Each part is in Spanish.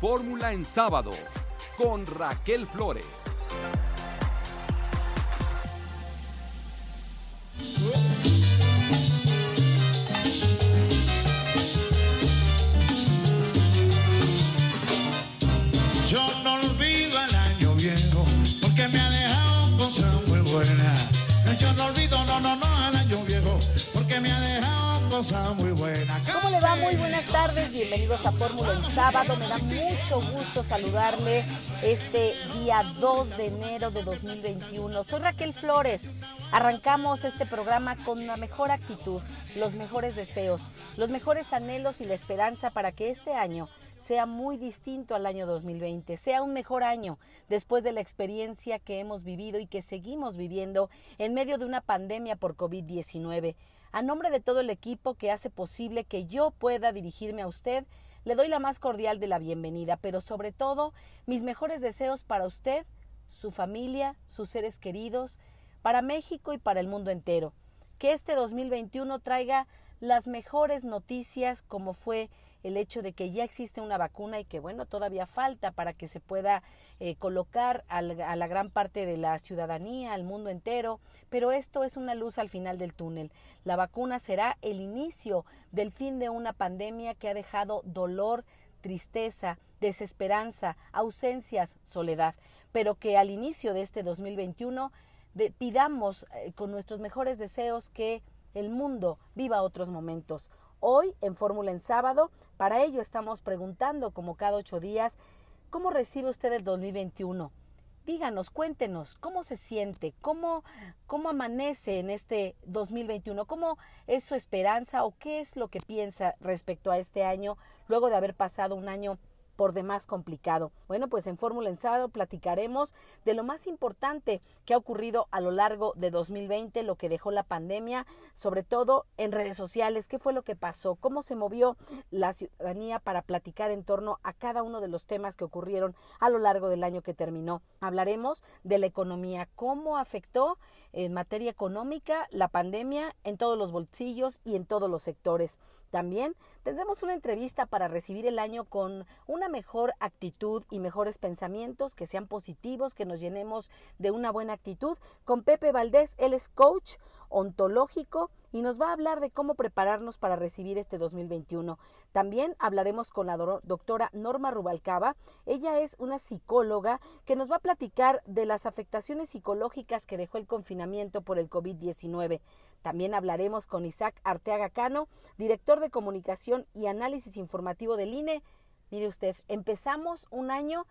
Fórmula en sábado con Raquel Flores. Yo no olvido el año viejo porque me ha dejado cosas muy buenas. Yo no olvido, no, no, no, el año viejo porque me ha dejado cosas muy buenas. Muy buenas tardes, bienvenidos a Fórmula en sábado. Me da mucho gusto saludarle este día 2 de enero de 2021. Soy Raquel Flores. Arrancamos este programa con la mejor actitud, los mejores deseos, los mejores anhelos y la esperanza para que este año sea muy distinto al año 2020, sea un mejor año después de la experiencia que hemos vivido y que seguimos viviendo en medio de una pandemia por COVID-19. A nombre de todo el equipo que hace posible que yo pueda dirigirme a usted, le doy la más cordial de la bienvenida, pero sobre todo mis mejores deseos para usted, su familia, sus seres queridos, para México y para el mundo entero. Que este 2021 traiga las mejores noticias como fue el hecho de que ya existe una vacuna y que bueno, todavía falta para que se pueda eh, colocar a la gran parte de la ciudadanía, al mundo entero, pero esto es una luz al final del túnel. La vacuna será el inicio del fin de una pandemia que ha dejado dolor, tristeza, desesperanza, ausencias, soledad, pero que al inicio de este 2021 pidamos eh, con nuestros mejores deseos que el mundo viva otros momentos. Hoy en Fórmula en Sábado, para ello estamos preguntando como cada ocho días, ¿cómo recibe usted el 2021? Díganos, cuéntenos, ¿cómo se siente? ¿Cómo, cómo amanece en este 2021? ¿Cómo es su esperanza o qué es lo que piensa respecto a este año luego de haber pasado un año por demás complicado. Bueno, pues en Fórmula en Sábado platicaremos de lo más importante que ha ocurrido a lo largo de 2020, lo que dejó la pandemia, sobre todo en redes sociales, qué fue lo que pasó, cómo se movió la ciudadanía para platicar en torno a cada uno de los temas que ocurrieron a lo largo del año que terminó. Hablaremos de la economía, cómo afectó en materia económica la pandemia en todos los bolsillos y en todos los sectores. También tendremos una entrevista para recibir el año con una mejor actitud y mejores pensamientos, que sean positivos, que nos llenemos de una buena actitud. Con Pepe Valdés, él es coach ontológico y nos va a hablar de cómo prepararnos para recibir este 2021. También hablaremos con la doctora Norma Rubalcaba. Ella es una psicóloga que nos va a platicar de las afectaciones psicológicas que dejó el confinamiento por el COVID-19. También hablaremos con Isaac Arteaga Cano, director de comunicación y análisis informativo del INE. Mire usted, empezamos un año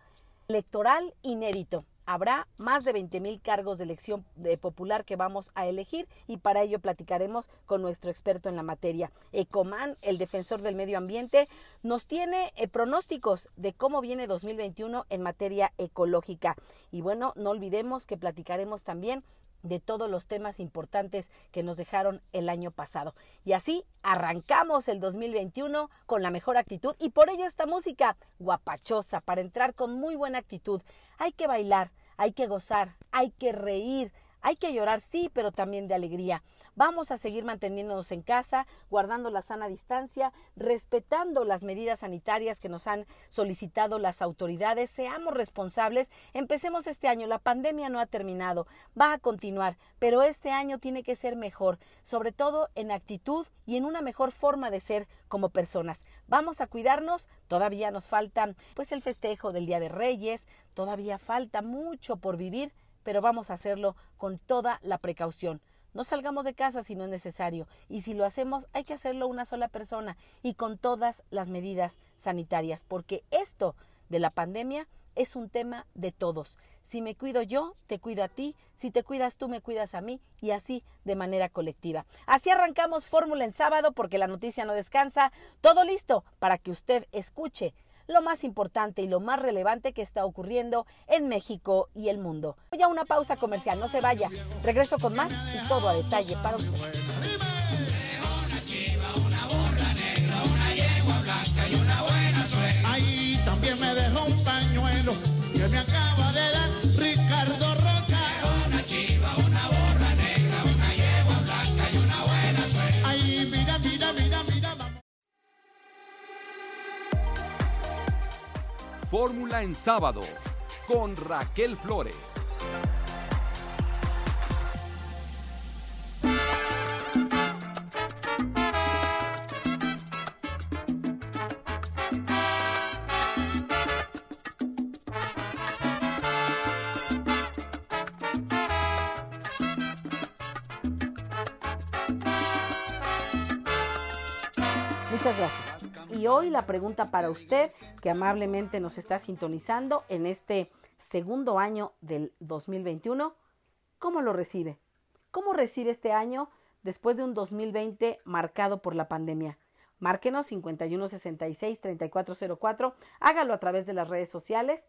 electoral inédito. Habrá más de 20 mil cargos de elección popular que vamos a elegir y para ello platicaremos con nuestro experto en la materia. Ecoman, el defensor del medio ambiente, nos tiene eh, pronósticos de cómo viene 2021 en materia ecológica. Y bueno, no olvidemos que platicaremos también de todos los temas importantes que nos dejaron el año pasado. Y así arrancamos el 2021 con la mejor actitud y por ello esta música guapachosa para entrar con muy buena actitud. Hay que bailar, hay que gozar, hay que reír, hay que llorar, sí, pero también de alegría. Vamos a seguir manteniéndonos en casa, guardando la sana distancia, respetando las medidas sanitarias que nos han solicitado las autoridades. Seamos responsables. Empecemos este año. La pandemia no ha terminado, va a continuar, pero este año tiene que ser mejor, sobre todo en actitud y en una mejor forma de ser como personas. Vamos a cuidarnos. Todavía nos falta pues el festejo del Día de Reyes, todavía falta mucho por vivir pero vamos a hacerlo con toda la precaución. No salgamos de casa si no es necesario y si lo hacemos hay que hacerlo una sola persona y con todas las medidas sanitarias, porque esto de la pandemia es un tema de todos. Si me cuido yo, te cuido a ti, si te cuidas tú, me cuidas a mí y así de manera colectiva. Así arrancamos Fórmula en sábado porque la noticia no descansa. Todo listo para que usted escuche lo más importante y lo más relevante que está ocurriendo en México y el mundo. Voy a una pausa comercial, no se vaya. Regreso con más y todo a detalle para usted. También me un pañuelo Fórmula en sábado con Raquel Flores. Y hoy la pregunta para usted, que amablemente nos está sintonizando en este segundo año del 2021, ¿cómo lo recibe? ¿Cómo recibe este año después de un 2020 marcado por la pandemia? Márquenos 5166-3404, hágalo a través de las redes sociales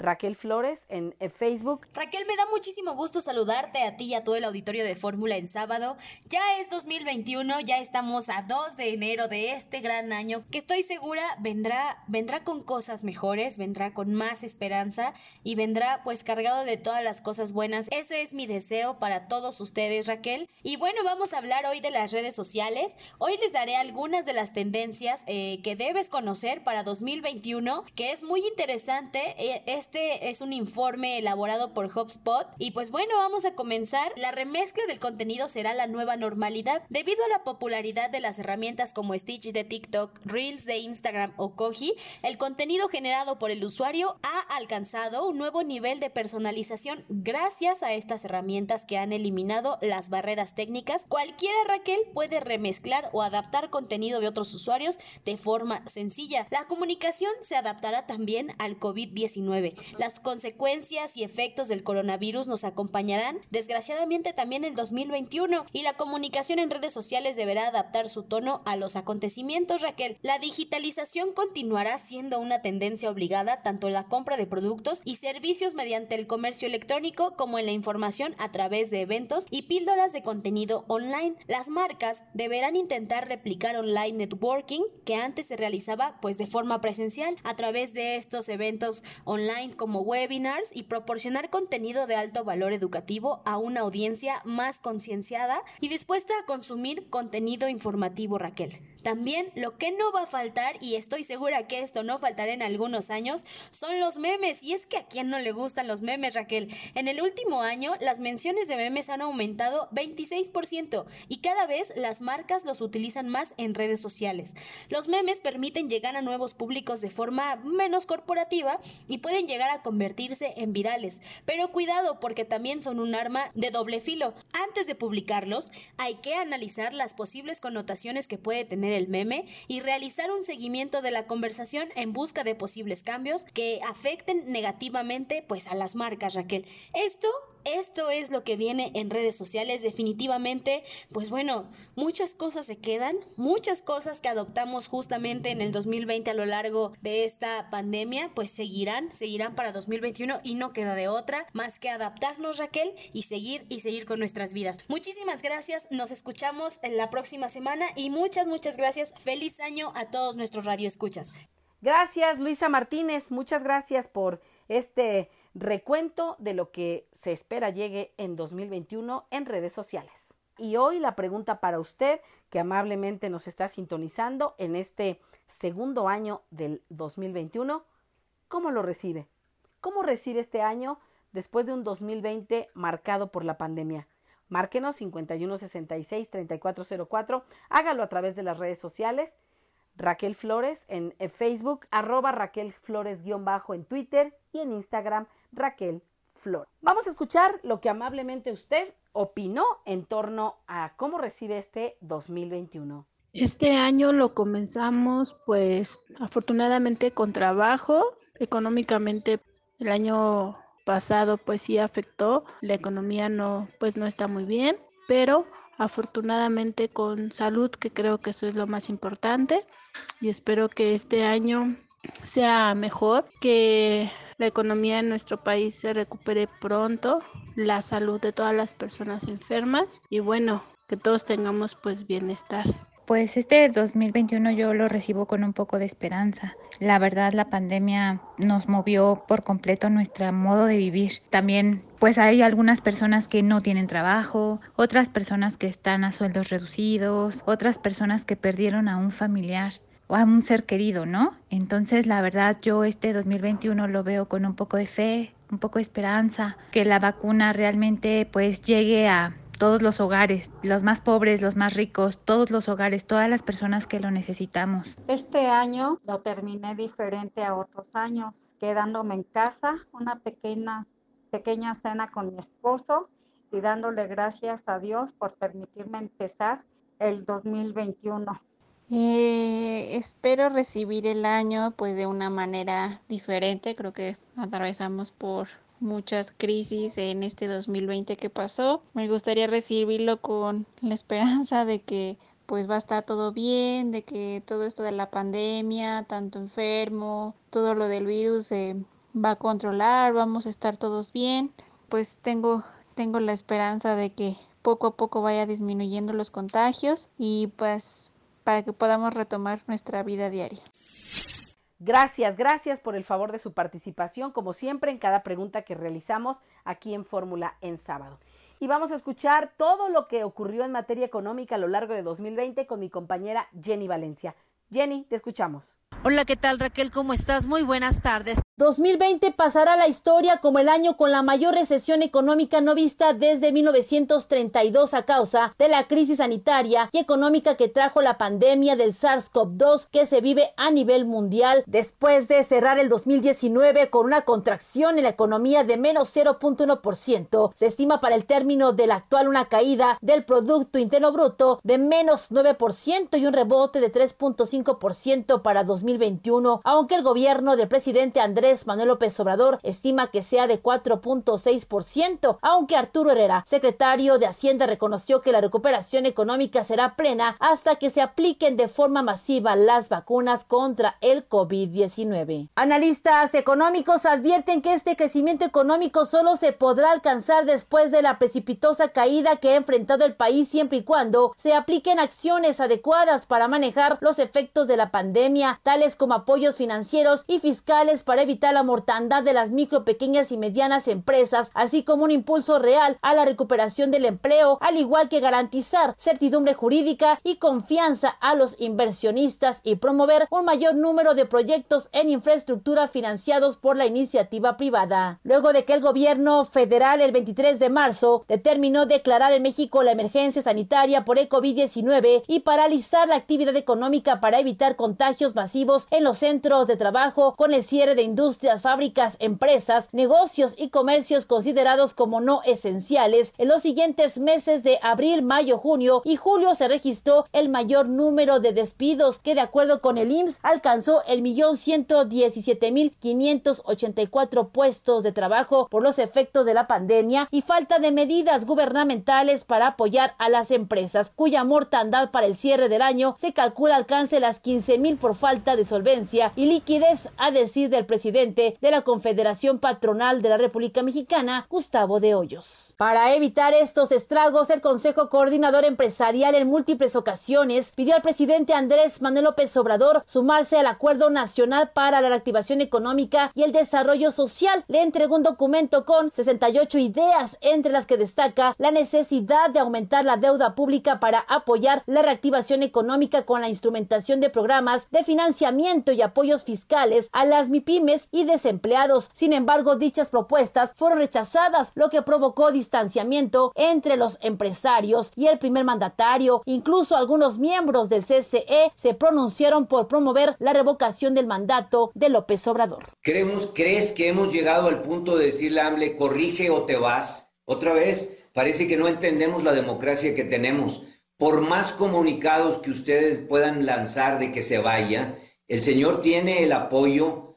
Raquel Flores en, Facebook. Raquel, me da muchísimo gusto saludarte a ti y a todo el auditorio de Fórmula en sábado. Ya es 2021, ya estamos a 2 de enero de este gran año que estoy segura vendrá vendrá con cosas mejores, vendrá con más esperanza y vendrá pues cargado de todas las cosas buenas. Ese es mi deseo para todos ustedes, Raquel. Y bueno, vamos a hablar hoy de las redes sociales. Hoy les daré algunas de las tendencias eh, que debes conocer para 2021, que es muy interesante. Eh, es un informe elaborado por HubSpot y pues bueno, vamos a comenzar. La remezcla del contenido será la nueva normalidad debido a la popularidad de las herramientas como Stitch de TikTok, Reels de Instagram o Koji. El contenido generado por el usuario ha alcanzado un nuevo nivel de personalización gracias a estas herramientas que han eliminado las barreras técnicas. Cualquiera Raquel puede remezclar o adaptar contenido de otros usuarios de forma sencilla. La comunicación se adaptará también al COVID-19. Las consecuencias y efectos del coronavirus nos acompañarán desgraciadamente también en 2021 y la comunicación en redes sociales deberá adaptar su tono a los acontecimientos, Raquel. La digitalización continuará siendo una tendencia obligada tanto en la compra de productos y servicios mediante el comercio electrónico como en la información a través de eventos y píldoras de contenido online. Las marcas deberán intentar replicar online networking que antes se realizaba pues de forma presencial a través de estos eventos online como webinars y proporcionar contenido de alto valor educativo a una audiencia más concienciada y dispuesta a consumir contenido informativo, Raquel. También lo que no va a faltar, y estoy segura que esto no faltará en algunos años, son los memes. Y es que a quien no le gustan los memes, Raquel. En el último año, las menciones de memes han aumentado 26% y cada vez las marcas los utilizan más en redes sociales. Los memes permiten llegar a nuevos públicos de forma menos corporativa y pueden llegar a convertirse en virales. Pero cuidado porque también son un arma de doble filo. Antes de publicarlos, hay que analizar las posibles connotaciones que puede tener el meme y realizar un seguimiento de la conversación en busca de posibles cambios que afecten negativamente pues a las marcas, Raquel. Esto esto es lo que viene en redes sociales definitivamente. Pues bueno muchas cosas se quedan muchas cosas que adoptamos justamente en el 2020 a lo largo de esta pandemia pues seguirán seguirán para 2021 y no queda de otra más que adaptarnos Raquel y seguir y seguir con nuestras vidas. Muchísimas gracias nos escuchamos en la próxima semana y muchas muchas gracias. Feliz año a todos nuestros radioescuchas. Gracias Luisa Martínez muchas gracias por este recuento de lo que se espera llegue en 2021 en redes sociales. Y hoy la pregunta para usted, que amablemente nos está sintonizando en este segundo año del 2021, ¿cómo lo recibe? ¿Cómo recibe este año después de un 2020 marcado por la pandemia? Márquenos 5166-3404, hágalo a través de las redes sociales Raquel Flores en Facebook, arroba Raquel Flores-bajo en Twitter y en Instagram Raquel Flores. Vamos a escuchar lo que amablemente usted opinó en torno a cómo recibe este 2021. Este año lo comenzamos pues afortunadamente con trabajo, económicamente el año pasado pues sí afectó, la economía no pues no está muy bien, pero afortunadamente con salud que creo que eso es lo más importante y espero que este año sea mejor, que la economía en nuestro país se recupere pronto, la salud de todas las personas enfermas y bueno, que todos tengamos pues bienestar. Pues este 2021 yo lo recibo con un poco de esperanza. La verdad la pandemia nos movió por completo nuestro modo de vivir. También pues hay algunas personas que no tienen trabajo, otras personas que están a sueldos reducidos, otras personas que perdieron a un familiar o a un ser querido, ¿no? Entonces, la verdad, yo este 2021 lo veo con un poco de fe, un poco de esperanza, que la vacuna realmente pues llegue a todos los hogares, los más pobres, los más ricos, todos los hogares, todas las personas que lo necesitamos. Este año lo terminé diferente a otros años, quedándome en casa, una pequeña, pequeña cena con mi esposo y dándole gracias a Dios por permitirme empezar el 2021. Eh, espero recibir el año pues de una manera diferente. Creo que atravesamos por muchas crisis en este 2020 que pasó. Me gustaría recibirlo con la esperanza de que pues va a estar todo bien, de que todo esto de la pandemia, tanto enfermo, todo lo del virus se va a controlar, vamos a estar todos bien. Pues tengo, tengo la esperanza de que poco a poco vaya disminuyendo los contagios y pues para que podamos retomar nuestra vida diaria. Gracias, gracias por el favor de su participación, como siempre, en cada pregunta que realizamos aquí en Fórmula en sábado. Y vamos a escuchar todo lo que ocurrió en materia económica a lo largo de 2020 con mi compañera Jenny Valencia. Jenny, te escuchamos. Hola, ¿qué tal Raquel? ¿Cómo estás? Muy buenas tardes. 2020 pasará la historia como el año con la mayor recesión económica no vista desde 1932 a causa de la crisis sanitaria y económica que trajo la pandemia del SARS-CoV-2 que se vive a nivel mundial después de cerrar el 2019 con una contracción en la economía de menos 0.1%. Se estima para el término del actual una caída del Producto Interno Bruto de menos 9% y un rebote de 3.5% para 2021, aunque el gobierno del presidente Andrés Manuel López Obrador estima que sea de 4.6%, aunque Arturo Herrera, secretario de Hacienda, reconoció que la recuperación económica será plena hasta que se apliquen de forma masiva las vacunas contra el COVID-19. Analistas económicos advierten que este crecimiento económico solo se podrá alcanzar después de la precipitosa caída que ha enfrentado el país siempre y cuando se apliquen acciones adecuadas para manejar los efectos de la pandemia, tales como apoyos financieros y fiscales para evitar la mortandad de las micro, pequeñas y medianas empresas, así como un impulso real a la recuperación del empleo, al igual que garantizar certidumbre jurídica y confianza a los inversionistas y promover un mayor número de proyectos en infraestructura financiados por la iniciativa privada. Luego de que el gobierno federal el 23 de marzo determinó declarar en México la emergencia sanitaria por el COVID-19 y paralizar la actividad económica para evitar contagios masivos en los centros de trabajo con el cierre de industrias industrias, fábricas, empresas, negocios y comercios considerados como no esenciales. En los siguientes meses de abril, mayo, junio y julio se registró el mayor número de despidos que de acuerdo con el IMSS alcanzó el millón ciento diecisiete mil quinientos ochenta y cuatro puestos de trabajo por los efectos de la pandemia y falta de medidas gubernamentales para apoyar a las empresas cuya mortandad para el cierre del año se calcula alcance las quince mil por falta de solvencia y liquidez a decir del presidente de la Confederación Patronal de la República Mexicana, Gustavo de Hoyos. Para evitar estos estragos, el Consejo Coordinador Empresarial en múltiples ocasiones pidió al presidente Andrés Manuel López Obrador sumarse al Acuerdo Nacional para la Reactivación Económica y el Desarrollo Social. Le entregó un documento con 68 ideas, entre las que destaca la necesidad de aumentar la deuda pública para apoyar la reactivación económica con la instrumentación de programas de financiamiento y apoyos fiscales a las MIPIMES y desempleados. Sin embargo, dichas propuestas fueron rechazadas, lo que provocó distanciamiento entre los empresarios y el primer mandatario. Incluso algunos miembros del CCE se pronunciaron por promover la revocación del mandato de López Obrador. ¿Creemos, ¿Crees que hemos llegado al punto de decirle a AMLE, corrige o te vas? Otra vez, parece que no entendemos la democracia que tenemos. Por más comunicados que ustedes puedan lanzar de que se vaya, el señor tiene el apoyo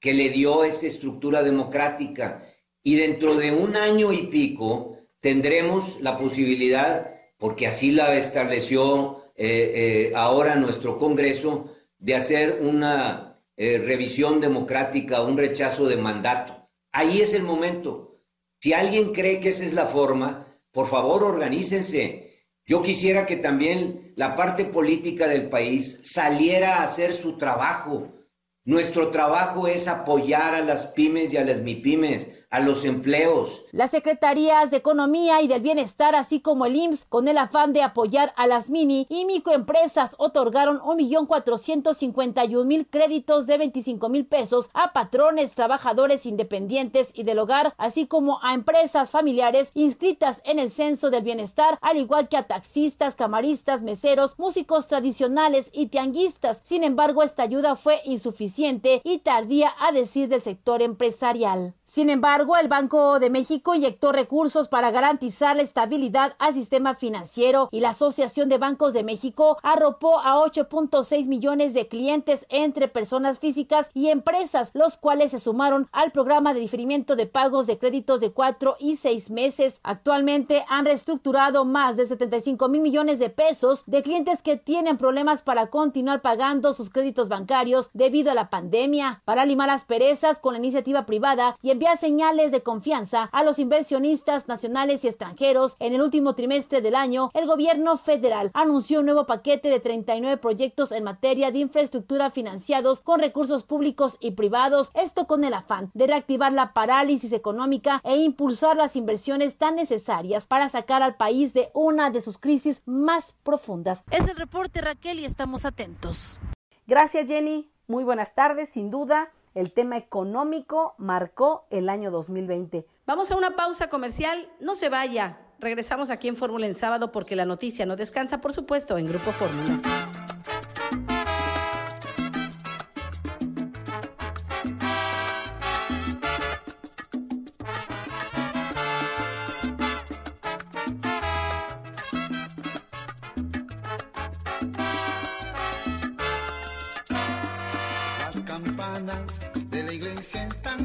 que le dio esta estructura democrática. Y dentro de un año y pico tendremos la posibilidad, porque así la estableció eh, eh, ahora nuestro Congreso, de hacer una eh, revisión democrática, un rechazo de mandato. Ahí es el momento. Si alguien cree que esa es la forma, por favor organícense. Yo quisiera que también la parte política del país saliera a hacer su trabajo nuestro trabajo es apoyar a las pymes y a las MIPIMES, a los empleos. Las secretarías de Economía y del Bienestar, así como el IMSS, con el afán de apoyar a las mini y microempresas, otorgaron un millón cuatrocientos cincuenta y un mil créditos de veinticinco mil pesos a patrones, trabajadores independientes y del hogar, así como a empresas familiares inscritas en el Censo del Bienestar, al igual que a taxistas, camaristas, meseros, músicos tradicionales y tianguistas. Sin embargo, esta ayuda fue insuficiente y tardía a decir del sector empresarial. Sin embargo, el Banco de México inyectó recursos para garantizar la estabilidad al sistema financiero y la Asociación de Bancos de México arropó a 8.6 millones de clientes entre personas físicas y empresas, los cuales se sumaron al programa de diferimiento de pagos de créditos de cuatro y seis meses. Actualmente han reestructurado más de 75 mil millones de pesos de clientes que tienen problemas para continuar pagando sus créditos bancarios debido a la pandemia. Para limar las perezas con la iniciativa privada y envía señales de confianza a los inversionistas nacionales y extranjeros. En el último trimestre del año, el gobierno federal anunció un nuevo paquete de 39 proyectos en materia de infraestructura financiados con recursos públicos y privados, esto con el afán de reactivar la parálisis económica e impulsar las inversiones tan necesarias para sacar al país de una de sus crisis más profundas. Es el reporte Raquel y estamos atentos. Gracias Jenny, muy buenas tardes, sin duda el tema económico marcó el año 2020. Vamos a una pausa comercial, no se vaya. Regresamos aquí en Fórmula en sábado porque la noticia no descansa, por supuesto, en Grupo Fórmula.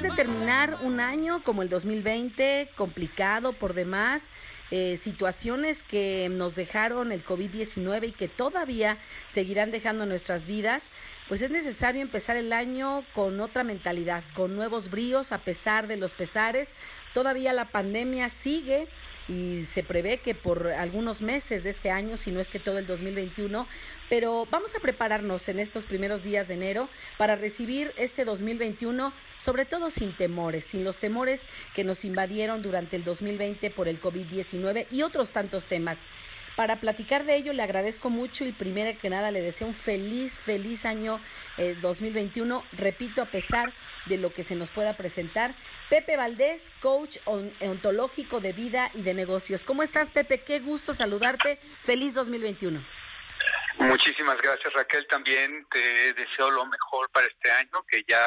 Después de terminar un año como el 2020, complicado por demás, eh, situaciones que nos dejaron el COVID-19 y que todavía seguirán dejando nuestras vidas, pues es necesario empezar el año con otra mentalidad, con nuevos bríos a pesar de los pesares. Todavía la pandemia sigue y se prevé que por algunos meses de este año, si no es que todo el 2021, pero vamos a prepararnos en estos primeros días de enero para recibir este 2021, sobre todo sin temores, sin los temores que nos invadieron durante el 2020 por el COVID-19 y otros tantos temas. Para platicar de ello le agradezco mucho y primero que nada le deseo un feliz, feliz año 2021. Eh, Repito, a pesar de lo que se nos pueda presentar. Pepe Valdés, coach ontológico de vida y de negocios. ¿Cómo estás, Pepe? Qué gusto saludarte. Feliz 2021. Muchísimas gracias Raquel, también te deseo lo mejor para este año que ya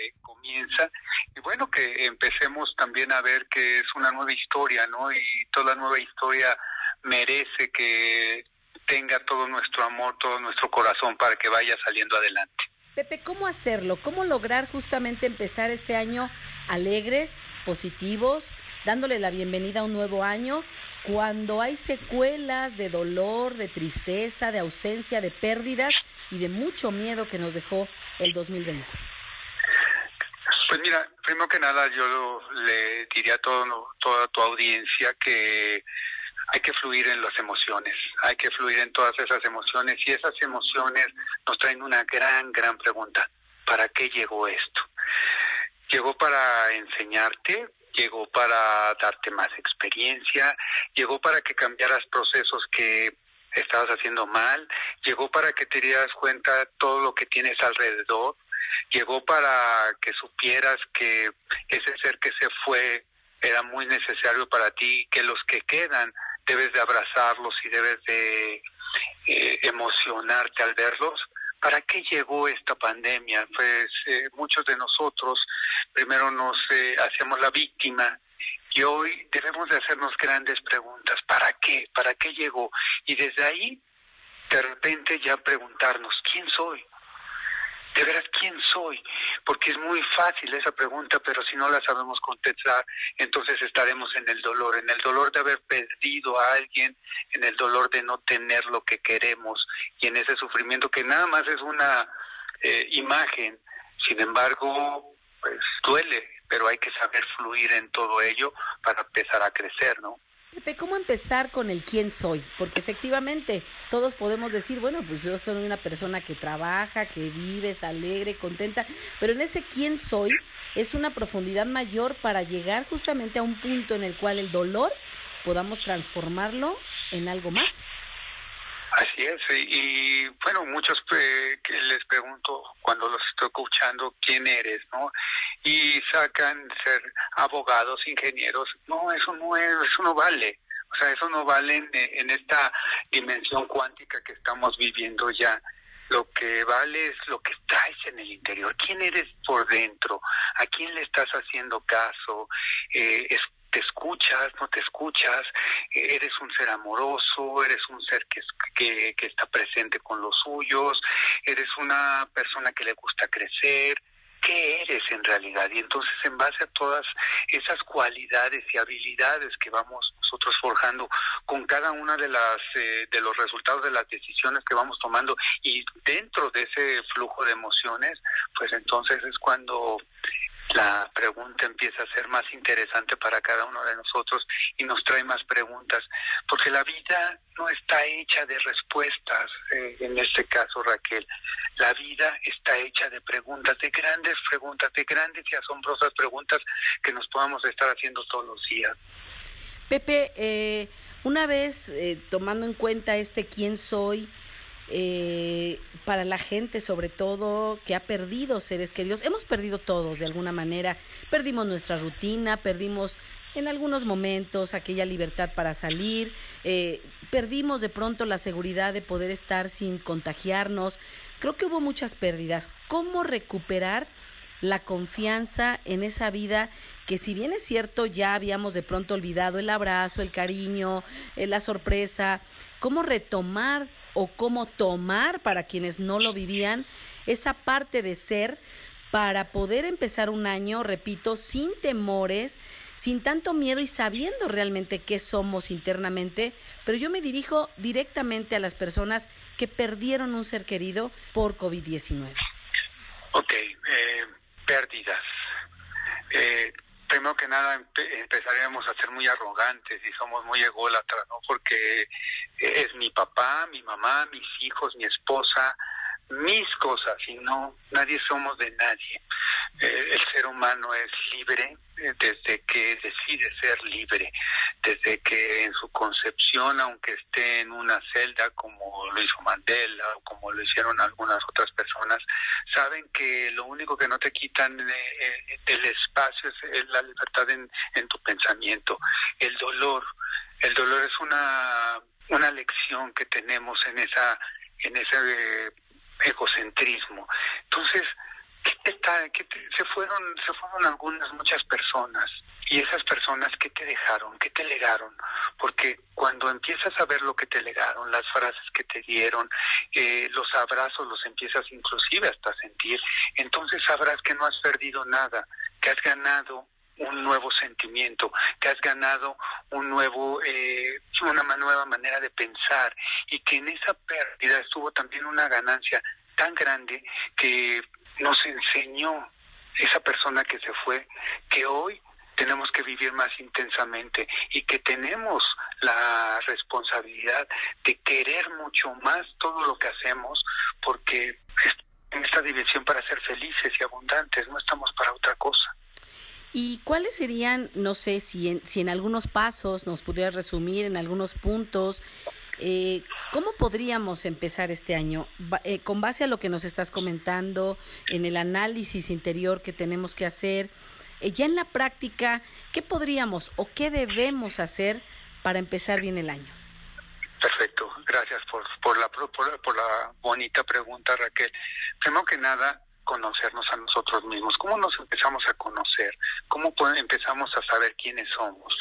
eh, comienza y bueno que empecemos también a ver que es una nueva historia, ¿no? Y toda nueva historia merece que tenga todo nuestro amor, todo nuestro corazón para que vaya saliendo adelante. Pepe, ¿cómo hacerlo? ¿Cómo lograr justamente empezar este año alegres, positivos, dándole la bienvenida a un nuevo año cuando hay secuelas de dolor, de tristeza, de ausencia, de pérdidas y de mucho miedo que nos dejó el 2020? Pues mira, primero que nada yo le diría a todo, toda tu audiencia que hay que fluir en las emociones, hay que fluir en todas esas emociones y esas emociones nos traen una gran, gran pregunta. ¿Para qué llegó esto? Llegó para enseñarte, llegó para darte más experiencia, llegó para que cambiaras procesos que estabas haciendo mal, llegó para que te dieras cuenta todo lo que tienes alrededor, llegó para que supieras que ese ser que se fue era muy necesario para ti, que los que quedan debes de abrazarlos y debes de eh, emocionarte al verlos. ¿Para qué llegó esta pandemia? Pues eh, muchos de nosotros primero nos eh, hacemos la víctima y hoy debemos de hacernos grandes preguntas. ¿Para qué? ¿Para qué llegó? Y desde ahí, de repente ya preguntarnos, ¿quién soy? De veras, ¿quién soy? Porque es muy fácil esa pregunta, pero si no la sabemos contestar, entonces estaremos en el dolor, en el dolor de haber perdido a alguien, en el dolor de no tener lo que queremos y en ese sufrimiento que nada más es una eh, imagen, sin embargo, pues duele, pero hay que saber fluir en todo ello para empezar a crecer, ¿no? Pepe, ¿cómo empezar con el quién soy? Porque efectivamente todos podemos decir, bueno, pues yo soy una persona que trabaja, que vive, es alegre, contenta, pero en ese quién soy es una profundidad mayor para llegar justamente a un punto en el cual el dolor podamos transformarlo en algo más. Así es, y, bueno, muchos que les pregunto cuando los estoy escuchando quién eres, ¿no? Y sacan ser abogados, ingenieros, no, eso no es, eso no vale, o sea, eso no vale en, esta dimensión cuántica que estamos viviendo ya. Lo que vale es lo que traes en el interior. ¿Quién eres por dentro? ¿A quién le estás haciendo caso? Eh, te escuchas, no te escuchas, eres un ser amoroso, eres un ser que, que, que está presente con los suyos, eres una persona que le gusta crecer, qué eres en realidad. Y entonces en base a todas esas cualidades y habilidades que vamos nosotros forjando con cada una de las eh, de los resultados de las decisiones que vamos tomando y dentro de ese flujo de emociones, pues entonces es cuando la pregunta empieza a ser más interesante para cada uno de nosotros y nos trae más preguntas, porque la vida no está hecha de respuestas, eh, en este caso Raquel, la vida está hecha de preguntas, de grandes preguntas, de grandes y asombrosas preguntas que nos podamos estar haciendo todos los días. Pepe, eh, una vez eh, tomando en cuenta este quién soy, eh, para la gente sobre todo que ha perdido seres queridos. Hemos perdido todos de alguna manera. Perdimos nuestra rutina, perdimos en algunos momentos aquella libertad para salir, eh, perdimos de pronto la seguridad de poder estar sin contagiarnos. Creo que hubo muchas pérdidas. ¿Cómo recuperar? la confianza en esa vida que si bien es cierto ya habíamos de pronto olvidado el abrazo, el cariño, eh, la sorpresa, cómo retomar o cómo tomar para quienes no lo vivían esa parte de ser para poder empezar un año, repito, sin temores, sin tanto miedo y sabiendo realmente qué somos internamente, pero yo me dirijo directamente a las personas que perdieron un ser querido por COVID-19. Ok, eh, pérdidas. Eh, primero que nada empezaríamos a ser muy arrogantes y somos muy ególatras, ¿no? Porque es mi papá, mi mamá, mis hijos, mi esposa, mis cosas y no, nadie somos de nadie. Eh, el ser humano es libre eh, desde que decide ser libre, desde que en su concepción, aunque esté en una celda como lo hizo Mandela o como lo hicieron algunas otras personas, saben que lo único que no te quitan eh, del espacio es, la libertad en, en tu pensamiento. El dolor, el dolor es una, una lección que tenemos en esa en ese egocentrismo. Entonces, ¿qué está, qué se fueron, se fueron algunas, muchas personas. Y esas personas, ¿qué te dejaron? ¿Qué te legaron? Porque cuando empiezas a ver lo que te legaron, las frases que te dieron, eh, los abrazos los empiezas inclusive hasta sentir, entonces sabrás que no has perdido nada, que has ganado un nuevo sentimiento, que has ganado un nuevo, eh, una nueva manera de pensar y que en esa pérdida estuvo también una ganancia tan grande que nos enseñó esa persona que se fue, que hoy tenemos que vivir más intensamente y que tenemos la responsabilidad de querer mucho más todo lo que hacemos porque en esta dimensión para ser felices y abundantes, no estamos para otra cosa. ¿Y cuáles serían, no sé, si en, si en algunos pasos nos pudiera resumir, en algunos puntos, eh, ¿Cómo podríamos empezar este año? Eh, con base a lo que nos estás comentando, en el análisis interior que tenemos que hacer, eh, ya en la práctica, ¿qué podríamos o qué debemos hacer para empezar bien el año? Perfecto, gracias por, por, la, por, por la bonita pregunta, Raquel. Primero que nada, conocernos a nosotros mismos. ¿Cómo nos empezamos a conocer? ¿Cómo empezamos a saber quiénes somos?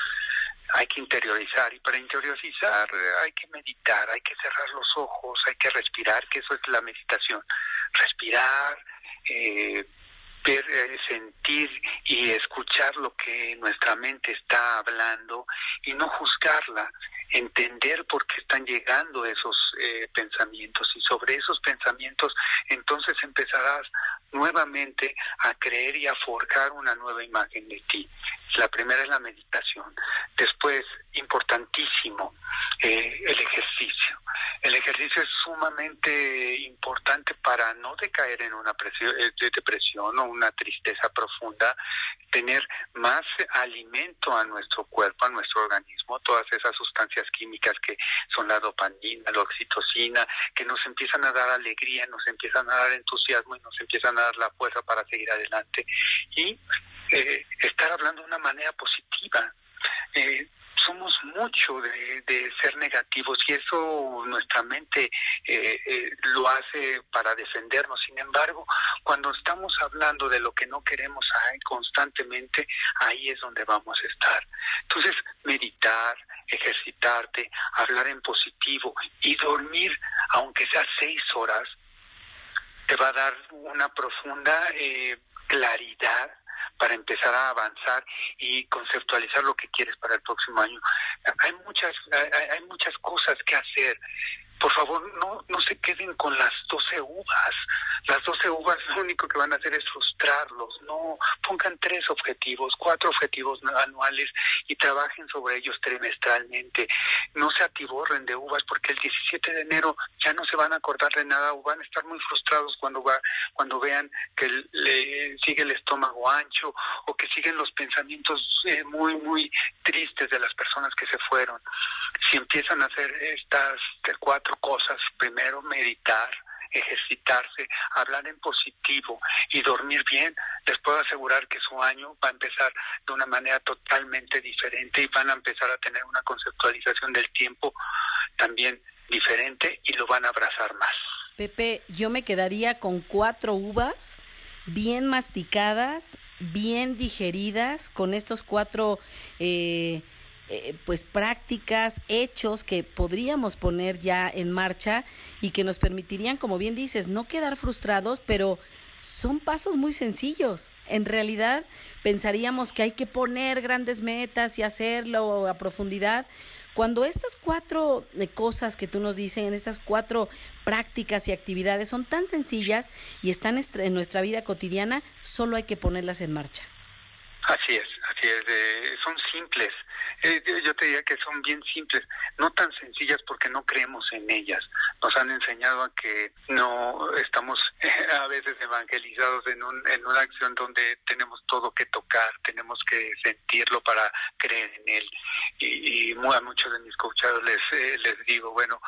Hay que interiorizar y para interiorizar hay que meditar, hay que cerrar los ojos, hay que respirar, que eso es la meditación. Respirar, eh, ver, eh, sentir y escuchar lo que nuestra mente está hablando y no juzgarla, entender por qué están llegando esos eh, pensamientos y sobre esos pensamientos entonces empezarás nuevamente a creer y a forjar una nueva imagen de ti. La primera es la meditación. Después, importantísimo, eh, el ejercicio. El ejercicio es sumamente importante para no decaer en una eh, depresión o una tristeza profunda, tener más alimento a nuestro cuerpo, a nuestro organismo, todas esas sustancias químicas que son la dopamina, la oxitocina, que nos empiezan a dar alegría, nos empiezan a dar entusiasmo y nos empiezan a dar la fuerza para seguir adelante. Y eh, estar hablando de una manera positiva. Eh, somos mucho de, ser negativos y eso nuestra mente eh, eh, lo hace para defendernos. Sin embargo, cuando estamos hablando de lo que no queremos constantemente, ahí es donde vamos a estar. Entonces, meditar, ejercitarte, hablar en positivo y dormir, aunque sea seis horas, te va a dar una profunda eh, claridad para empezar a avanzar y conceptualizar lo que quieres para el próximo año. Hay muchas, hay, muchas cosas que hacer por favor, no, no se queden con las 12 uvas. Las 12 uvas lo único que van a hacer es frustrarlos. No, pongan tres objetivos, cuatro objetivos anuales y trabajen sobre ellos trimestralmente. No se atiborren de uvas porque el 17 de enero ya no se van a acordar de nada o van a estar muy frustrados cuando, va, cuando vean que le sigue el estómago ancho o que siguen los pensamientos eh, muy, muy tristes de las personas que se fueron. Si empiezan a hacer estas cuatro cosas. Primero, meditar, ejercitarse, hablar en positivo y dormir bien, les puedo asegurar que su año va a empezar de una manera totalmente diferente y van a empezar a tener una conceptualización del tiempo también diferente y lo van a abrazar más. Pepe, yo me quedaría con cuatro uvas bien masticadas, bien digeridas, con estos cuatro... Eh, eh, pues prácticas, hechos que podríamos poner ya en marcha y que nos permitirían, como bien dices, no quedar frustrados, pero son pasos muy sencillos. En realidad pensaríamos que hay que poner grandes metas y hacerlo a profundidad, cuando estas cuatro eh, cosas que tú nos dices, estas cuatro prácticas y actividades son tan sencillas y están en nuestra vida cotidiana, solo hay que ponerlas en marcha. Así es, así es, son simples. Eh, yo te diría que son bien simples, no tan sencillas porque no creemos en ellas. Nos han enseñado a que no estamos a veces evangelizados en, un, en una acción donde tenemos todo que tocar, tenemos que sentirlo para creer en él. Y, a muchos de mis coachados les, eh, les digo, bueno,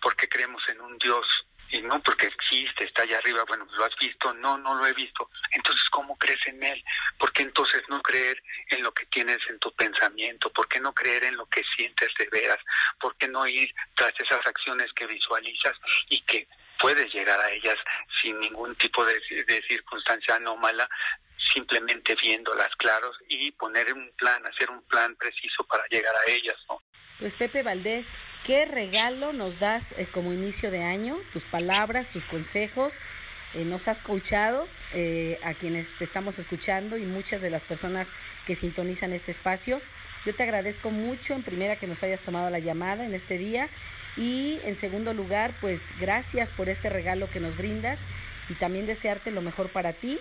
¿por qué creemos en un Dios y no porque existe, está allá arriba, bueno, ¿lo has visto? No, no lo he visto. Entonces, ¿cómo crees en él? ¿Por qué entonces no creer en lo que tienes en tu pensamiento? ¿Por qué no creer en lo que sientes de veras? ¿Por qué no ir tras esas acciones que visualizas y que puedes llegar a ellas sin ningún tipo de, de circunstancia anómala, simplemente viéndolas claros y poner un plan, hacer un plan preciso para llegar a ellas, ¿no? Pues Pepe Valdés, ¿qué regalo nos das eh, como inicio de año? Tus palabras, tus consejos. Eh, nos has coachado eh, a quienes te estamos escuchando y muchas de las personas que sintonizan este espacio. Yo te agradezco mucho en primera que nos hayas tomado la llamada en este día y en segundo lugar, pues gracias por este regalo que nos brindas y también desearte lo mejor para ti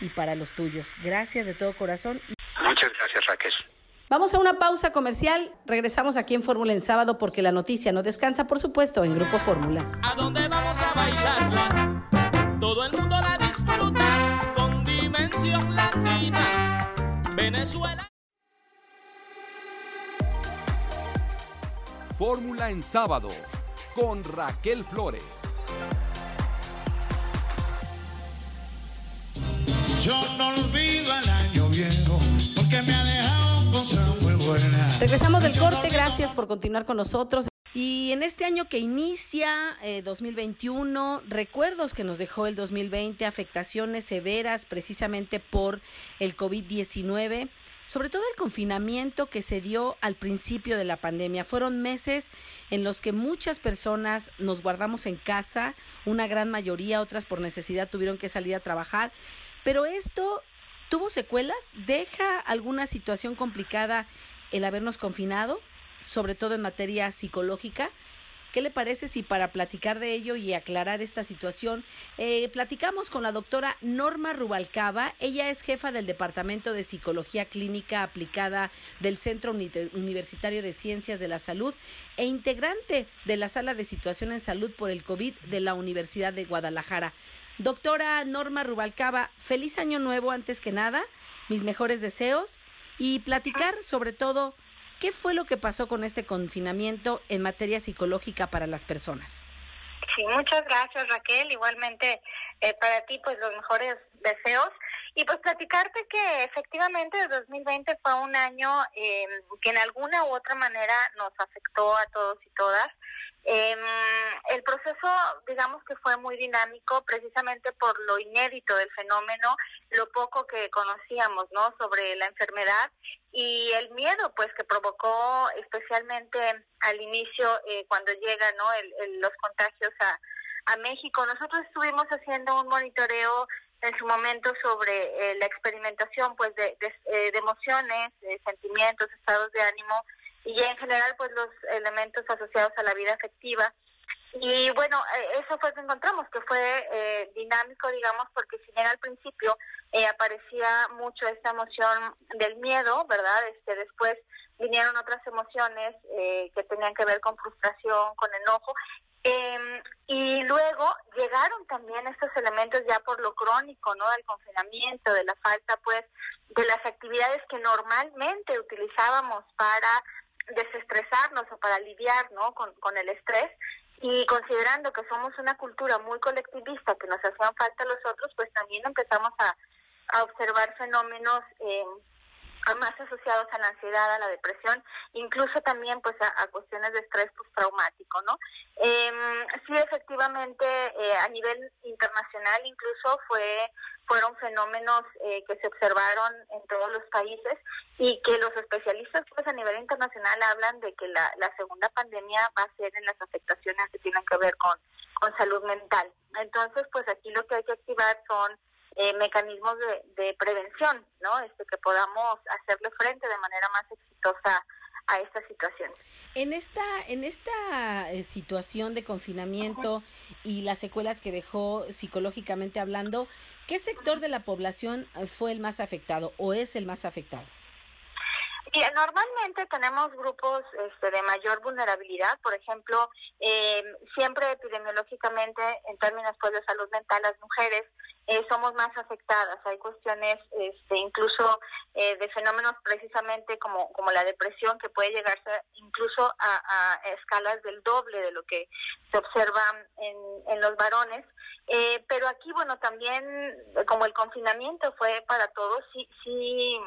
y para los tuyos. Gracias de todo corazón. Muchas gracias Raquel. Vamos a una pausa comercial. Regresamos aquí en Fórmula en sábado porque la noticia no descansa, por supuesto, en Grupo Fórmula. ¿A dónde vamos a bailarla? Todo el mundo la disfruta con dimensión latina. Venezuela. Fórmula en sábado con Raquel Flores. Yo no olvido el año viejo porque me ha dejado Regresamos del corte, gracias por continuar con nosotros. Y en este año que inicia 2021, eh, recuerdos que nos dejó el 2020, afectaciones severas precisamente por el COVID-19, sobre todo el confinamiento que se dio al principio de la pandemia. Fueron meses en los que muchas personas nos guardamos en casa, una gran mayoría, otras por necesidad tuvieron que salir a trabajar, pero esto tuvo secuelas, deja alguna situación complicada el habernos confinado sobre todo en materia psicológica. ¿Qué le parece si para platicar de ello y aclarar esta situación, eh, platicamos con la doctora Norma Rubalcaba? Ella es jefa del Departamento de Psicología Clínica Aplicada del Centro Universitario de Ciencias de la Salud e integrante de la Sala de Situación en Salud por el COVID de la Universidad de Guadalajara. Doctora Norma Rubalcaba, feliz año nuevo antes que nada, mis mejores deseos y platicar sobre todo ¿Qué fue lo que pasó con este confinamiento en materia psicológica para las personas? Sí, muchas gracias Raquel. Igualmente eh, para ti pues los mejores deseos. Y pues platicarte que efectivamente el 2020 fue un año eh, que en alguna u otra manera nos afectó a todos y todas. Eh, el proceso, digamos que fue muy dinámico, precisamente por lo inédito del fenómeno, lo poco que conocíamos, ¿no? Sobre la enfermedad y el miedo, pues, que provocó especialmente al inicio eh, cuando llegan, ¿no? los contagios a, a México. Nosotros estuvimos haciendo un monitoreo en su momento sobre eh, la experimentación, pues, de, de, eh, emociones, de sentimientos, estados de ánimo y en general pues los elementos asociados a la vida afectiva. Y bueno, eh, eso fue lo que encontramos, que fue eh, dinámico, digamos, porque si bien al principio eh, aparecía mucho esta emoción del miedo, ¿verdad? Este, después vinieron otras emociones que tenían que ver con frustración, con enojo, em, y luego llegaron también estos elementos ya por lo crónico, ¿no? Del confinamiento, de la falta, pues, de las actividades que normalmente utilizábamos para desestresarnos o para aliviar ¿no? con, con el estrés y considerando que somos una cultura muy colectivista, que nos hacían falta los otros, pues también empezamos a, a observar fenómenos eh, más asociados a la ansiedad, a la depresión, incluso también pues a, cuestiones de estrés postraumático, ¿no? Eh, sí, efectivamente, eh, a nivel internacional incluso fue fueron fenómenos eh, que se observaron en todos los países y que los especialistas pues a nivel internacional hablan de que la, la segunda pandemia va a ser en las afectaciones que tienen que ver con, con salud mental. Entonces, pues aquí lo que hay que activar son eh, mecanismos de, de, prevención, ¿no? Este, que podamos hacerle frente de manera más exitosa a esta situación. En esta, en esta eh, situación de confinamiento y las secuelas que dejó psicológicamente hablando, ¿qué sector de la población eh, fue el más afectado o es el más afectado? Y normalmente tenemos grupos este, de mayor vulnerabilidad, por ejemplo, eh, siempre epidemiológicamente en términos pues, de salud mental las mujeres eh, somos más afectadas. Hay cuestiones este, incluso eh, de fenómenos precisamente como, como la depresión que puede llegarse incluso a, a escalas del doble de lo que se observa en, en los varones. Eh, pero aquí, bueno, también como el confinamiento fue para todos, sí, sí,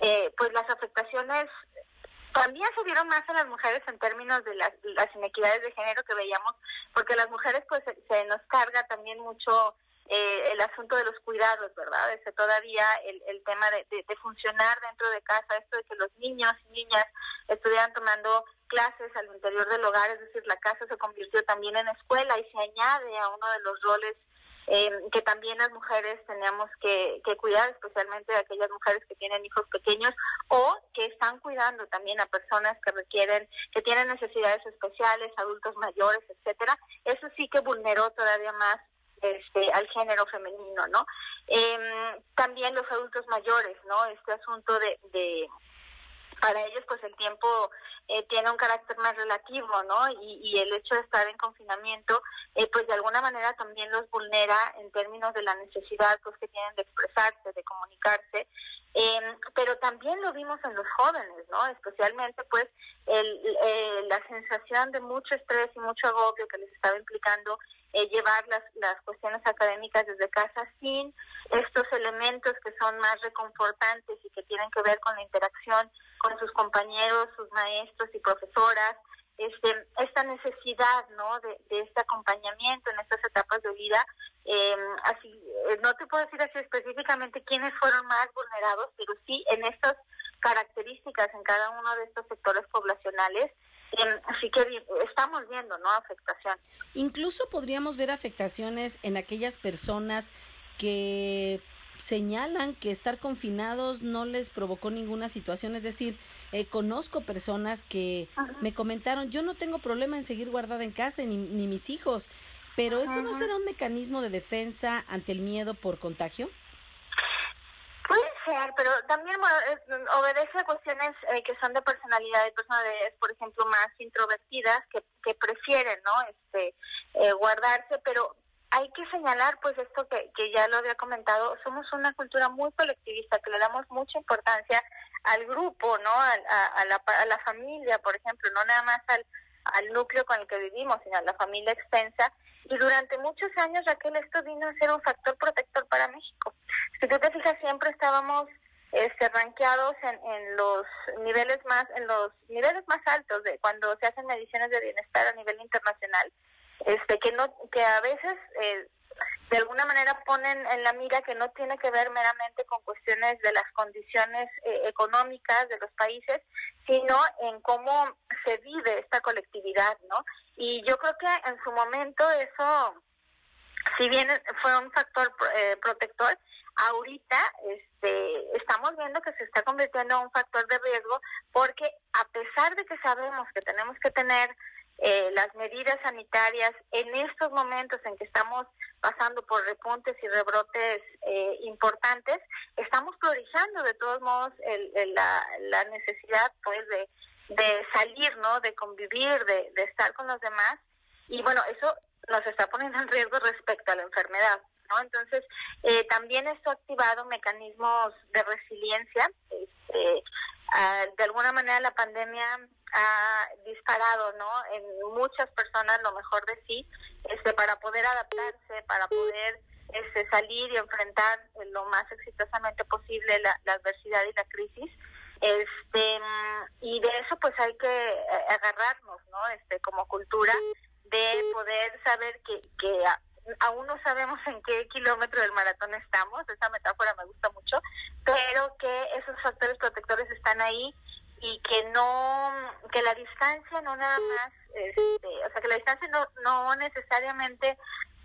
eh, pues las afectaciones también se vieron más a las mujeres en términos de las, las inequidades de género que veíamos, porque las mujeres pues se, se nos carga también mucho eh, el asunto de los cuidados, ¿verdad? Ese todavía el, el tema de, de, funcionar dentro de casa, esto de que los niños y niñas estuvieran tomando clases al interior del hogar, es decir, la casa se convirtió también en escuela y se añade a uno de los roles eh, que también las mujeres teníamos que, que cuidar, especialmente aquellas mujeres que tienen hijos pequeños o que están cuidando también a personas que requieren, que tienen necesidades especiales, adultos mayores, etcétera. Eso sí que vulneró todavía más este, al género femenino, ¿no? Eh, también los adultos mayores, ¿no? Este asunto de, de para ellos pues el tiempo eh, tiene un carácter más relativo, ¿no? Y, y, el hecho de estar en confinamiento, eh, pues de alguna manera también los vulnera en términos de la necesidad pues que tienen de expresarse, de comunicarse, eh, pero también lo vimos en los jóvenes, ¿no? Especialmente pues el, eh, la sensación de mucho estrés y mucho agobio que les estaba implicando eh, llevar las, las cuestiones académicas desde casa sin estos elementos que son más reconfortantes y que tienen que ver con la interacción con sus compañeros, sus maestros y profesoras, este, esta necesidad, ¿no? De, este acompañamiento en estas etapas de vida. Em, así, eh, no te puedo decir así específicamente quiénes fueron más vulnerados, pero sí en estas características en cada uno de estos sectores poblacionales. Em, así que estamos viendo, ¿no? Afectación. Incluso podríamos ver afectaciones en aquellas personas que señalan que estar confinados no les provocó ninguna situación. Es decir, eh, conozco personas que me comentaron, yo no tengo problema en seguir guardada en casa, ni, ni mis hijos, pero ¿eso no será un mecanismo de defensa ante el miedo por contagio? Puede ser, pero también obedece a cuestiones eh, que son de personalidad, de personalidades, por ejemplo, más introvertidas que, que prefieren, ¿no? Este, eh, guardarse, pero hay que señalar pues esto que, que ya lo había comentado, somos una cultura muy colectivista, que le damos mucha importancia al grupo, ¿no? A, a, la, a la familia, por ejemplo, no nada más al, al núcleo con el que vivimos, sino a la familia extensa. Y durante muchos años, Raquel, esto vino a ser un factor protector para México. Si tú te fijas, siempre estábamos este, ranqueados en, en los niveles más, en los niveles más altos de cuando se hacen mediciones de bienestar a nivel internacional este que no que a veces eh, de alguna manera ponen en la mira que no tiene que ver meramente con cuestiones de las condiciones eh, económicas de los países, sino en cómo se vive esta colectividad, ¿no? Y yo creo que en su momento eso, si bien fue un factor eh, protector, ahorita este, estamos viendo que se está convirtiendo en un factor de riesgo porque a pesar de que sabemos que tenemos que tener eh, las medidas sanitarias en estos momentos en que estamos pasando por repuntes y rebrotes eh, importantes, estamos priorizando de todos modos el, la, la, necesidad pues de, salir, ¿no? De convivir, de, de estar con los demás. Y bueno, eso nos está poniendo en riesgo respecto a la enfermedad. ¿no? Entonces, eh, también esto ha activado mecanismos de resiliencia. Este, ah, de alguna manera la pandemia ha disparado, ¿no? En muchas personas lo mejor de sí, este, para poder adaptarse, para poder este, salir y enfrentar lo más exitosamente posible la, adversidad y la crisis. Este, y de eso pues hay que eh, agarrarnos, ¿no? Este, como cultura, de poder saber que, que aún no sabemos en qué kilómetro del maratón estamos, esa metáfora me gusta mucho, pero que esos factores protectores están ahí y que no, que la distancia no nada más, este, o sea, que la distancia no, no necesariamente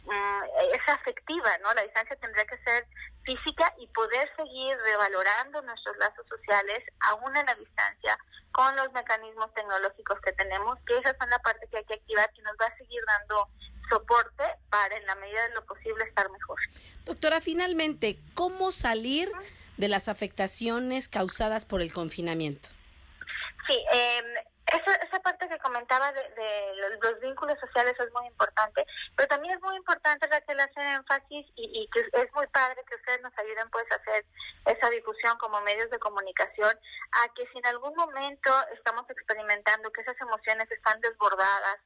mm, es afectiva, ¿no? La distancia tendría que ser física y poder seguir revalorando nuestros lazos sociales aún en la distancia con los mecanismos tecnológicos que tenemos, que esa es la parte que hay que activar, que nos va a seguir dando soporte para en la medida de lo posible estar mejor. Doctora, finalmente, ¿cómo salir de las afectaciones causadas por el confinamiento? Sí, eh, esa, esa parte que comentaba de, los, vínculos sociales es muy importante, pero también es muy importante Raquel hacer énfasis y, que es muy padre que ustedes nos ayuden pues a hacer esa difusión como medios de comunicación, a que si en algún momento estamos experimentando que esas emociones están desbordadas,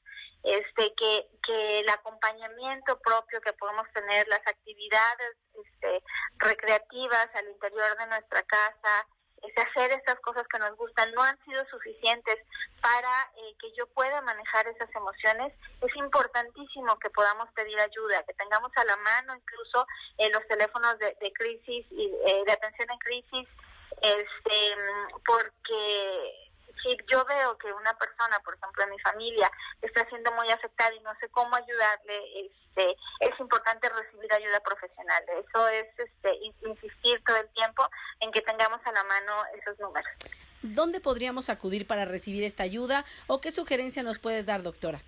este que, que el acompañamiento propio que podemos tener, las actividades este, recreativas al interior de nuestra casa, ese hacer estas cosas que nos gustan no han sido suficientes para eh, que yo pueda manejar esas emociones, es importantísimo que podamos pedir ayuda, que tengamos a la mano incluso eh, los teléfonos de, de crisis y eh, de atención en crisis, este, porque si yo veo que una persona, por ejemplo, en mi familia, está siendo muy afectada y no sé cómo ayudarle, este, es importante recibir ayuda profesional. Eso es este, insistir todo el tiempo en que tengamos a la mano esos números. ¿Dónde podríamos acudir para recibir esta ayuda o qué sugerencia nos puedes dar, doctora?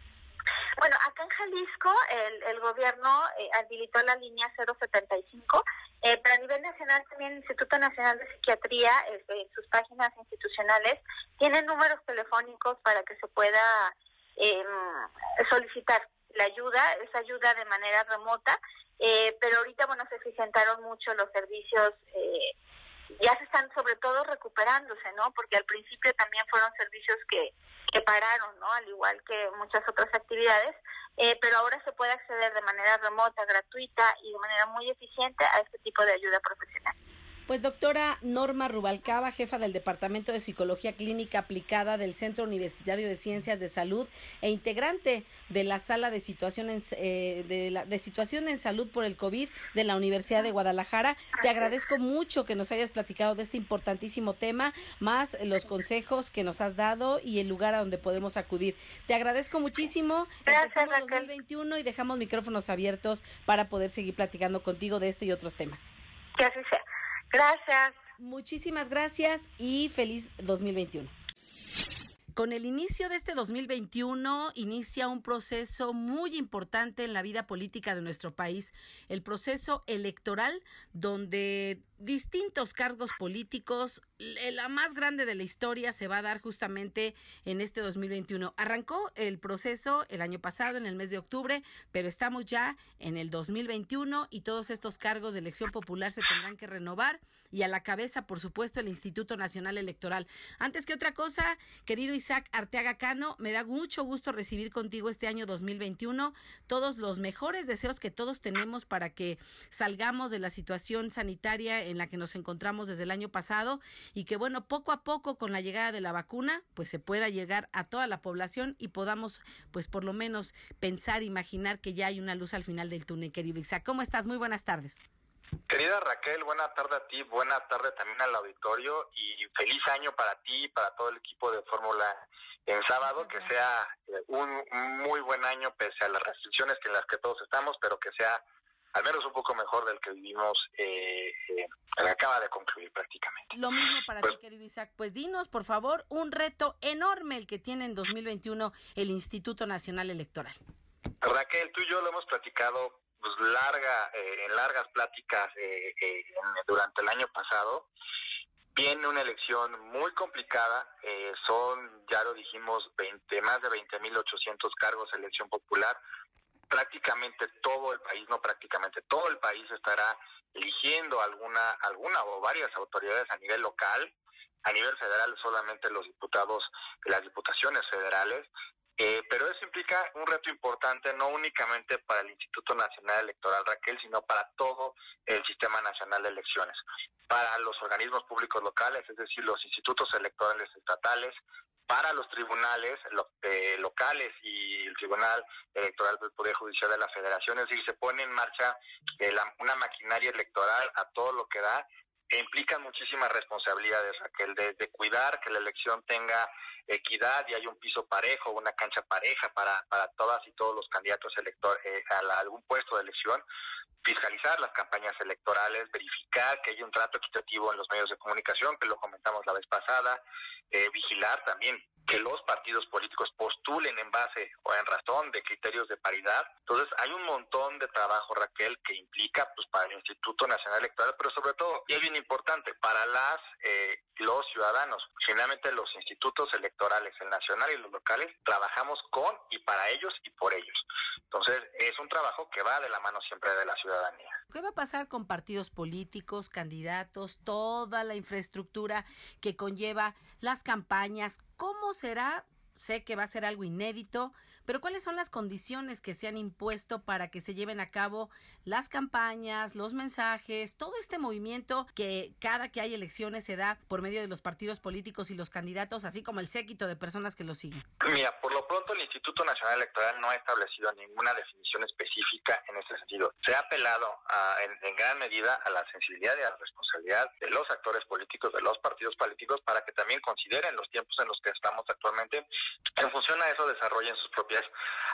Bueno, acá en Jalisco el, el gobierno eh, habilitó la línea 075, eh, pero a nivel nacional también el Instituto Nacional de Psiquiatría, este, en sus páginas institucionales, tiene números telefónicos para que se pueda eh, solicitar la ayuda, esa ayuda de manera remota, eh, pero ahorita, bueno, se eficientaron mucho los servicios. Ya se están sobre todo recuperándose, ¿no? Porque al principio también fueron servicios que, que pararon, ¿no? Al igual que muchas otras actividades, eh, pero ahora se puede acceder de manera remota, gratuita y de manera muy eficiente a este tipo de ayuda profesional. Pues doctora Norma Rubalcaba, jefa del Departamento de Psicología Clínica Aplicada del Centro Universitario de Ciencias de Salud e integrante de la Sala de Situación en, eh, de, la, de Situación en Salud por el COVID de la Universidad de Guadalajara. Te agradezco mucho que nos hayas platicado de este importantísimo tema, más los consejos que nos has dado y el lugar a donde podemos acudir. Te agradezco muchísimo. Gracias, Empezamos 2021 y dejamos micrófonos abiertos para poder seguir platicando contigo de este y otros temas. Que así sea. Gracias. Muchísimas gracias y feliz 2021. Con el inicio de este 2021 inicia un proceso muy importante en la vida política de nuestro país, el proceso electoral donde distintos cargos políticos, la más grande de la historia se va a dar justamente en este 2021. Arrancó el proceso el año pasado, en el mes de octubre, pero estamos ya en el 2021 y todos estos cargos de elección popular se tendrán que renovar y a la cabeza, por supuesto, el Instituto Nacional Electoral. Antes que otra cosa, querido Isaac Arteaga Cano, me da mucho gusto recibir contigo este año 2021 todos los mejores deseos que todos tenemos para que salgamos de la situación sanitaria en la que nos encontramos desde el año pasado y que bueno, poco a poco con la llegada de la vacuna, pues se pueda llegar a toda la población y podamos pues por lo menos pensar, imaginar que ya hay una luz al final del túnel, querido Isaac. ¿Cómo estás? Muy buenas tardes. Querida Raquel, buena tarde a ti, buena tarde también al auditorio y feliz año para ti y para todo el equipo de Fórmula en sábado, que sea eh, un muy buen año pese a las restricciones en las que todos estamos, pero que sea al menos un poco mejor del que vivimos, eh, eh, acaba de concluir prácticamente. Lo mismo para ti, querido Isaac. Pues dinos, por favor, un reto enorme el que tiene en 2021 el Instituto Nacional Electoral. Raquel, tú y yo lo hemos platicado pues, larga, eh, en largas pláticas eh, eh, durante el año pasado. Viene una elección muy complicada, eh, son, ya lo dijimos, 20, más de 20.800 cargos de elección popular, prácticamente todo el país, no prácticamente todo el país estará eligiendo alguna, alguna o varias autoridades a nivel local, a nivel federal solamente los diputados, las diputaciones federales, eh, pero eso implica un reto importante no únicamente para el Instituto Nacional Electoral Raquel, sino para todo el Sistema Nacional de Elecciones, para los organismos públicos locales, es decir, los institutos electorales estatales, para los tribunales eh, locales y el Tribunal Electoral del Poder Judicial de la Federación, es decir, se pone en marcha eh, una maquinaria electoral a todo lo que da, implican muchísimas responsabilidades, Raquel, de, cuidar que la elección tenga equidad y hay un piso parejo, una cancha pareja para, para todas y todos los candidatos elector, eh, a, algún puesto de elección, fiscalizar las campañas electorales, verificar que hay un trato equitativo en los medios de comunicación, que lo comentamos la vez pasada, eh, vigilar también que los partidos políticos postulen en base o en razón de criterios de paridad. Entonces hay un montón de trabajo, Raquel, que implica pues para el Instituto Nacional Electoral, pero sobre todo, y es bien importante, para las eh, los ciudadanos. Finalmente los institutos electorales, el nacional y los locales, trabajamos con y para ellos y por ellos. Entonces es un trabajo que va de la mano siempre de la ciudadanía. ¿Qué va a pasar con partidos políticos, candidatos, toda la infraestructura que conlleva las campañas? ¿Cómo será sé que va a ser algo inédito, pero ¿cuáles son las condiciones que se han impuesto para que se lleven a cabo las campañas, los mensajes, todo este movimiento que cada que hay elecciones se da por medio de los partidos políticos y los candidatos, así como el séquito de personas que lo siguen? Mira, por lo pronto el Instituto Nacional Electoral no ha establecido ninguna definición específica en ese sentido. Se ha apelado en, gran medida a la sensibilidad y a la responsabilidad de los actores políticos, de los partidos políticos, para que también consideren los tiempos en los que estamos actualmente en función a eso desarrollen sus propias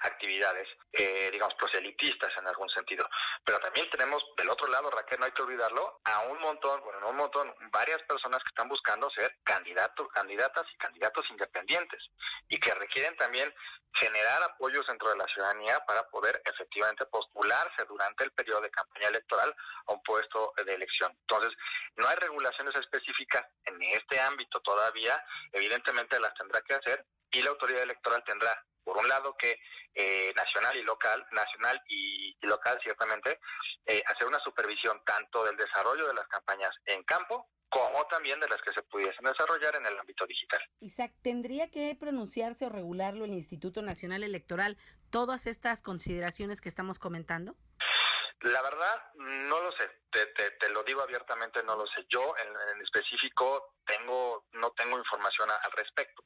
actividades, eh, digamos, proselitistas en algún sentido. Pero también tenemos del otro lado, Raquel, no hay que olvidarlo, a un montón, bueno, no un montón, varias personas que están buscando ser candidatos, candidatas y candidatos independientes y que requieren también generar apoyos dentro de la ciudadanía para poder efectivamente postularse durante el periodo de campaña electoral a un puesto de elección. Entonces, no hay regulaciones específicas en este ámbito todavía, evidentemente las tendrá que hacer y la autoridad electoral tendrá, por un lado, que eh, nacional y local, nacional y, local ciertamente, eh, hacer una supervisión tanto del desarrollo de las campañas en campo como también de las que se pudiesen desarrollar en el ámbito digital. Isaac, ¿tendría que pronunciarse o regularlo el Instituto Nacional Electoral todas estas consideraciones que estamos comentando? La verdad, no lo sé. Te, te, lo digo abiertamente, no lo sé. Yo, en, específico, tengo no tengo información al respecto.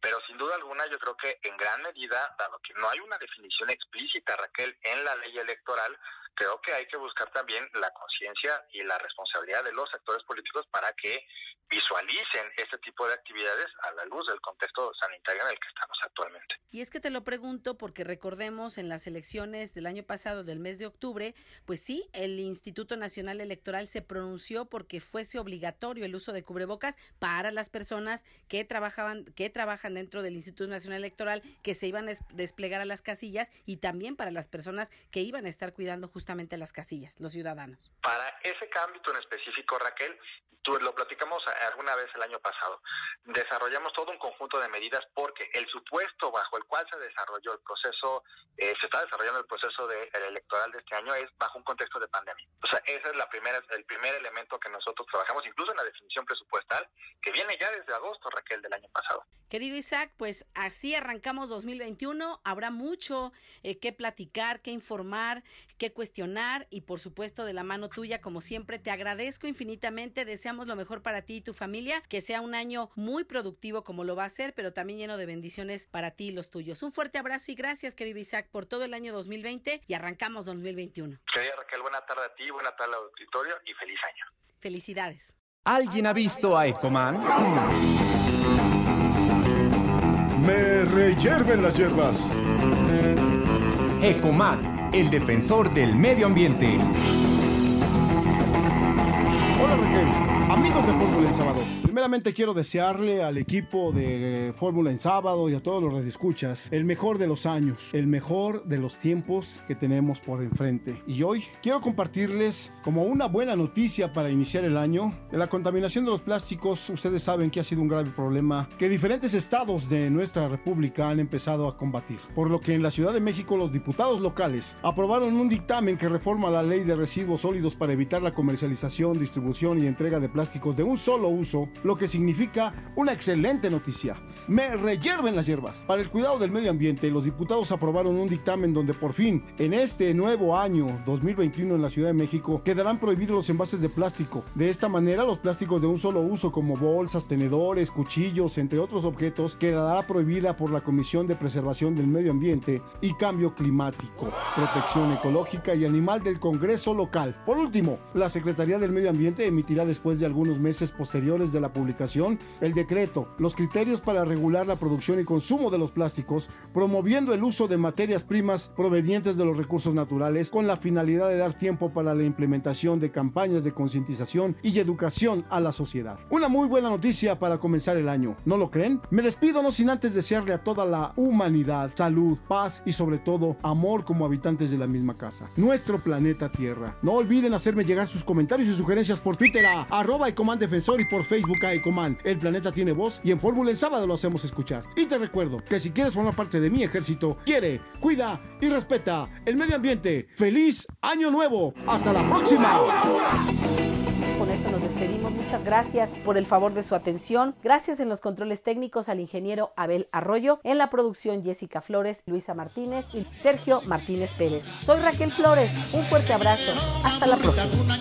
Pero sin duda alguna, yo creo que en gran medida, dado que no hay una definición explícita, Raquel, en la ley electoral, creo que hay que buscar también la conciencia y la responsabilidad de los actores políticos para que visualicen este tipo de actividades a la luz del contexto sanitario en el que estamos actualmente. Y es que te lo pregunto porque recordemos en las elecciones del año pasado, del mes de octubre, pues sí, el Instituto Nacional Electoral se pronunció porque fuese obligatorio el uso de cubrebocas para las personas que trabajaban, que trabajan dentro del Instituto Nacional Electoral, que se iban a desplegar a las casillas y también para las personas que iban a estar cuidando justamente las casillas, los ciudadanos. Para ese cambio en específico, Raquel, tú lo platicamos alguna vez el año pasado. Desarrollamos todo un conjunto de medidas porque el supuesto bajo el cual se desarrolló el proceso, eh, se está desarrollando el proceso de, electoral de este año es bajo un contexto de pandemia. O sea, ese es la primera, el primer elemento que nosotros trabajamos, incluso en la definición presupuestal, que viene ya desde agosto, Raquel, del año pasado. Querido Isaac, pues así arrancamos 2021. Habrá mucho eh, que platicar, que informar, que cuestionar y por supuesto de la mano tuya, como siempre, te agradezco infinitamente. Deseamos lo mejor para ti y tu familia, que sea un año muy productivo como lo va a ser, pero también lleno de bendiciones para ti y los tuyos. Un fuerte abrazo y gracias, querido Isaac, por todo el año 2020 y arrancamos 2021. Querida Raquel, buena tarde a ti, buena tarde al auditorio y feliz año. Felicidades. ¿Alguien ha visto a Ecoman? Me reyerven las hierbas. Ecoman, el defensor del medio ambiente. Hola Raquel, amigos de Fórmula en Sábado. Primeramente quiero desearle al equipo de Fórmula en sábado y a todos los radioescuchas el mejor de los años, el mejor de los tiempos que tenemos por enfrente. Y hoy quiero compartirles como una buena noticia para iniciar el año, la contaminación de los plásticos, ustedes saben que ha sido un grave problema que diferentes estados de nuestra república han empezado a combatir. Por lo que en la Ciudad de México los diputados locales aprobaron un dictamen que reforma la ley de residuos sólidos para evitar la comercialización, distribución y entrega de plásticos de un solo uso lo que significa una excelente noticia. Me reyerven las hierbas. Para el cuidado del medio ambiente, los diputados aprobaron un dictamen donde por fin, en este nuevo año 2021 en la Ciudad de México, quedarán prohibidos los envases de plástico. De esta manera, los plásticos de un solo uso como bolsas, tenedores, cuchillos, entre otros objetos, quedará prohibida por la Comisión de Preservación del Medio Ambiente y Cambio Climático, Protección Ecológica y Animal del Congreso Local. Por último, la Secretaría del Medio Ambiente emitirá después de algunos meses posteriores de la publicación el decreto, los criterios para regular la producción y consumo de los plásticos, promoviendo el uso de materias primas provenientes de los recursos naturales con la finalidad de dar tiempo para la implementación de campañas de concientización y educación a la sociedad. Una muy buena noticia para comenzar el año, ¿no lo creen? Me despido no sin antes desearle a toda la humanidad salud, paz y sobre todo amor como habitantes de la misma casa, nuestro planeta Tierra. No olviden hacerme llegar sus comentarios y sugerencias por Twitter a arroba y Defensor y por Facebook El planeta tiene voz y en Fórmula en sábado lo hacemos escuchar. Y te recuerdo que si quieres formar parte de mi ejército, quiere, cuida y respeta el medio ambiente. ¡Feliz Año Nuevo! ¡Hasta la próxima! Con esto nos despedimos. Muchas gracias por el favor de su atención. Gracias en los controles técnicos al ingeniero Abel Arroyo, en la producción Jessica Flores, Luisa Martínez y Sergio Martínez Pérez. Soy Raquel Flores. Un fuerte abrazo. Hasta la próxima.